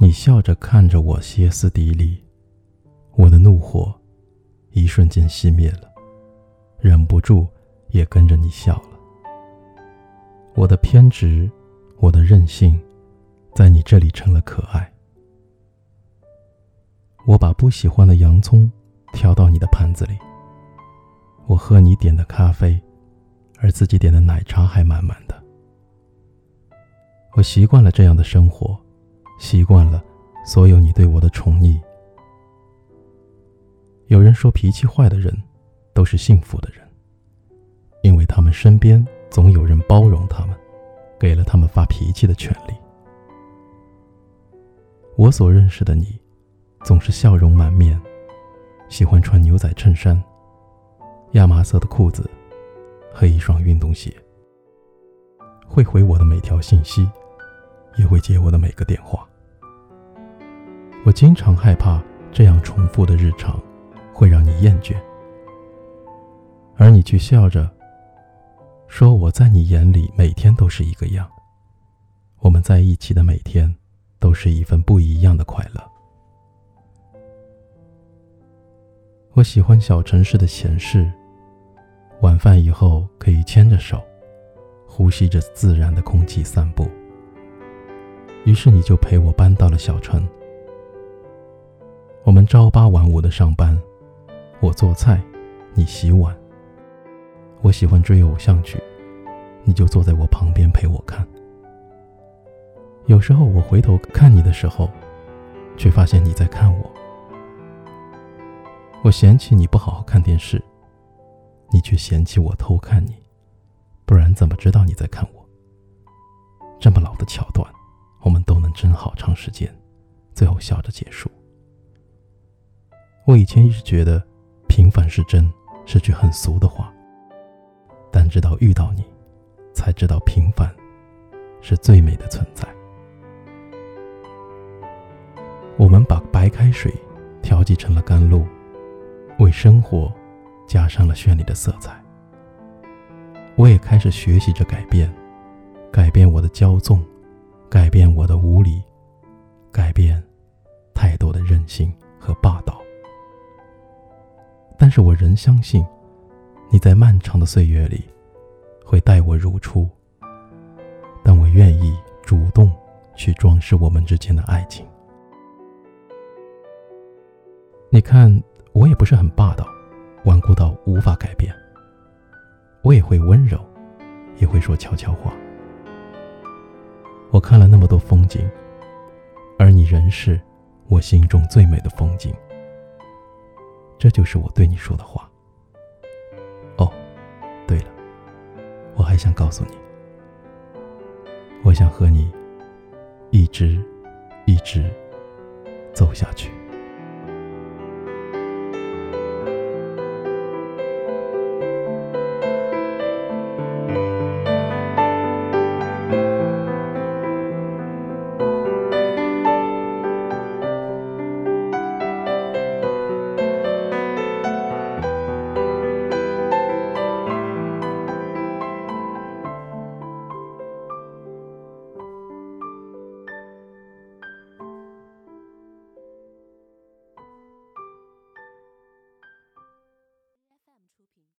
你笑着看着我歇斯底里，我的怒火一瞬间熄灭了，忍不住也跟着你笑了。我的偏执，我的任性，在你这里成了可爱。我把不喜欢的洋葱挑到你的盘子里。我喝你点的咖啡，而自己点的奶茶还满满的。我习惯了这样的生活，习惯了所有你对我的宠溺。有人说，脾气坏的人都是幸福的人，因为他们身边总有人包容他们，给了他们发脾气的权利。我所认识的你。总是笑容满面，喜欢穿牛仔衬衫、亚麻色的裤子和一双运动鞋。会回我的每条信息，也会接我的每个电话。我经常害怕这样重复的日常会让你厌倦，而你却笑着说：“我在你眼里每天都是一个样，我们在一起的每天都是一份不一样的快乐。”我喜欢小城市的闲适。晚饭以后可以牵着手，呼吸着自然的空气散步。于是你就陪我搬到了小城。我们朝八晚五的上班，我做菜，你洗碗。我喜欢追偶像剧，你就坐在我旁边陪我看。有时候我回头看你的时候，却发现你在看我。我嫌弃你不好好看电视，你却嫌弃我偷看你，不然怎么知道你在看我？这么老的桥段，我们都能争好长时间，最后笑着结束。我以前一直觉得“平凡是真”是句很俗的话，但直到遇到你，才知道平凡是最美的存在。我们把白开水调剂成了甘露。为生活加上了绚丽的色彩。我也开始学习着改变，改变我的骄纵，改变我的无理，改变太多的任性和霸道。但是我仍相信，你在漫长的岁月里会待我如初。但我愿意主动去装饰我们之间的爱情。你看。我也不是很霸道，顽固到无法改变。我也会温柔，也会说悄悄话。我看了那么多风景，而你仍是我心中最美的风景。这就是我对你说的话。哦，对了，我还想告诉你，我想和你一直一直走下去。